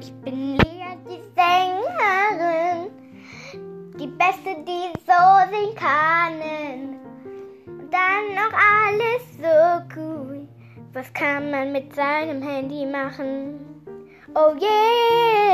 ich bin Lea, die Sängerin. Die Beste, die so singen kann. Und dann noch alles so cool. Was kann man mit seinem Handy machen? Oh yeah!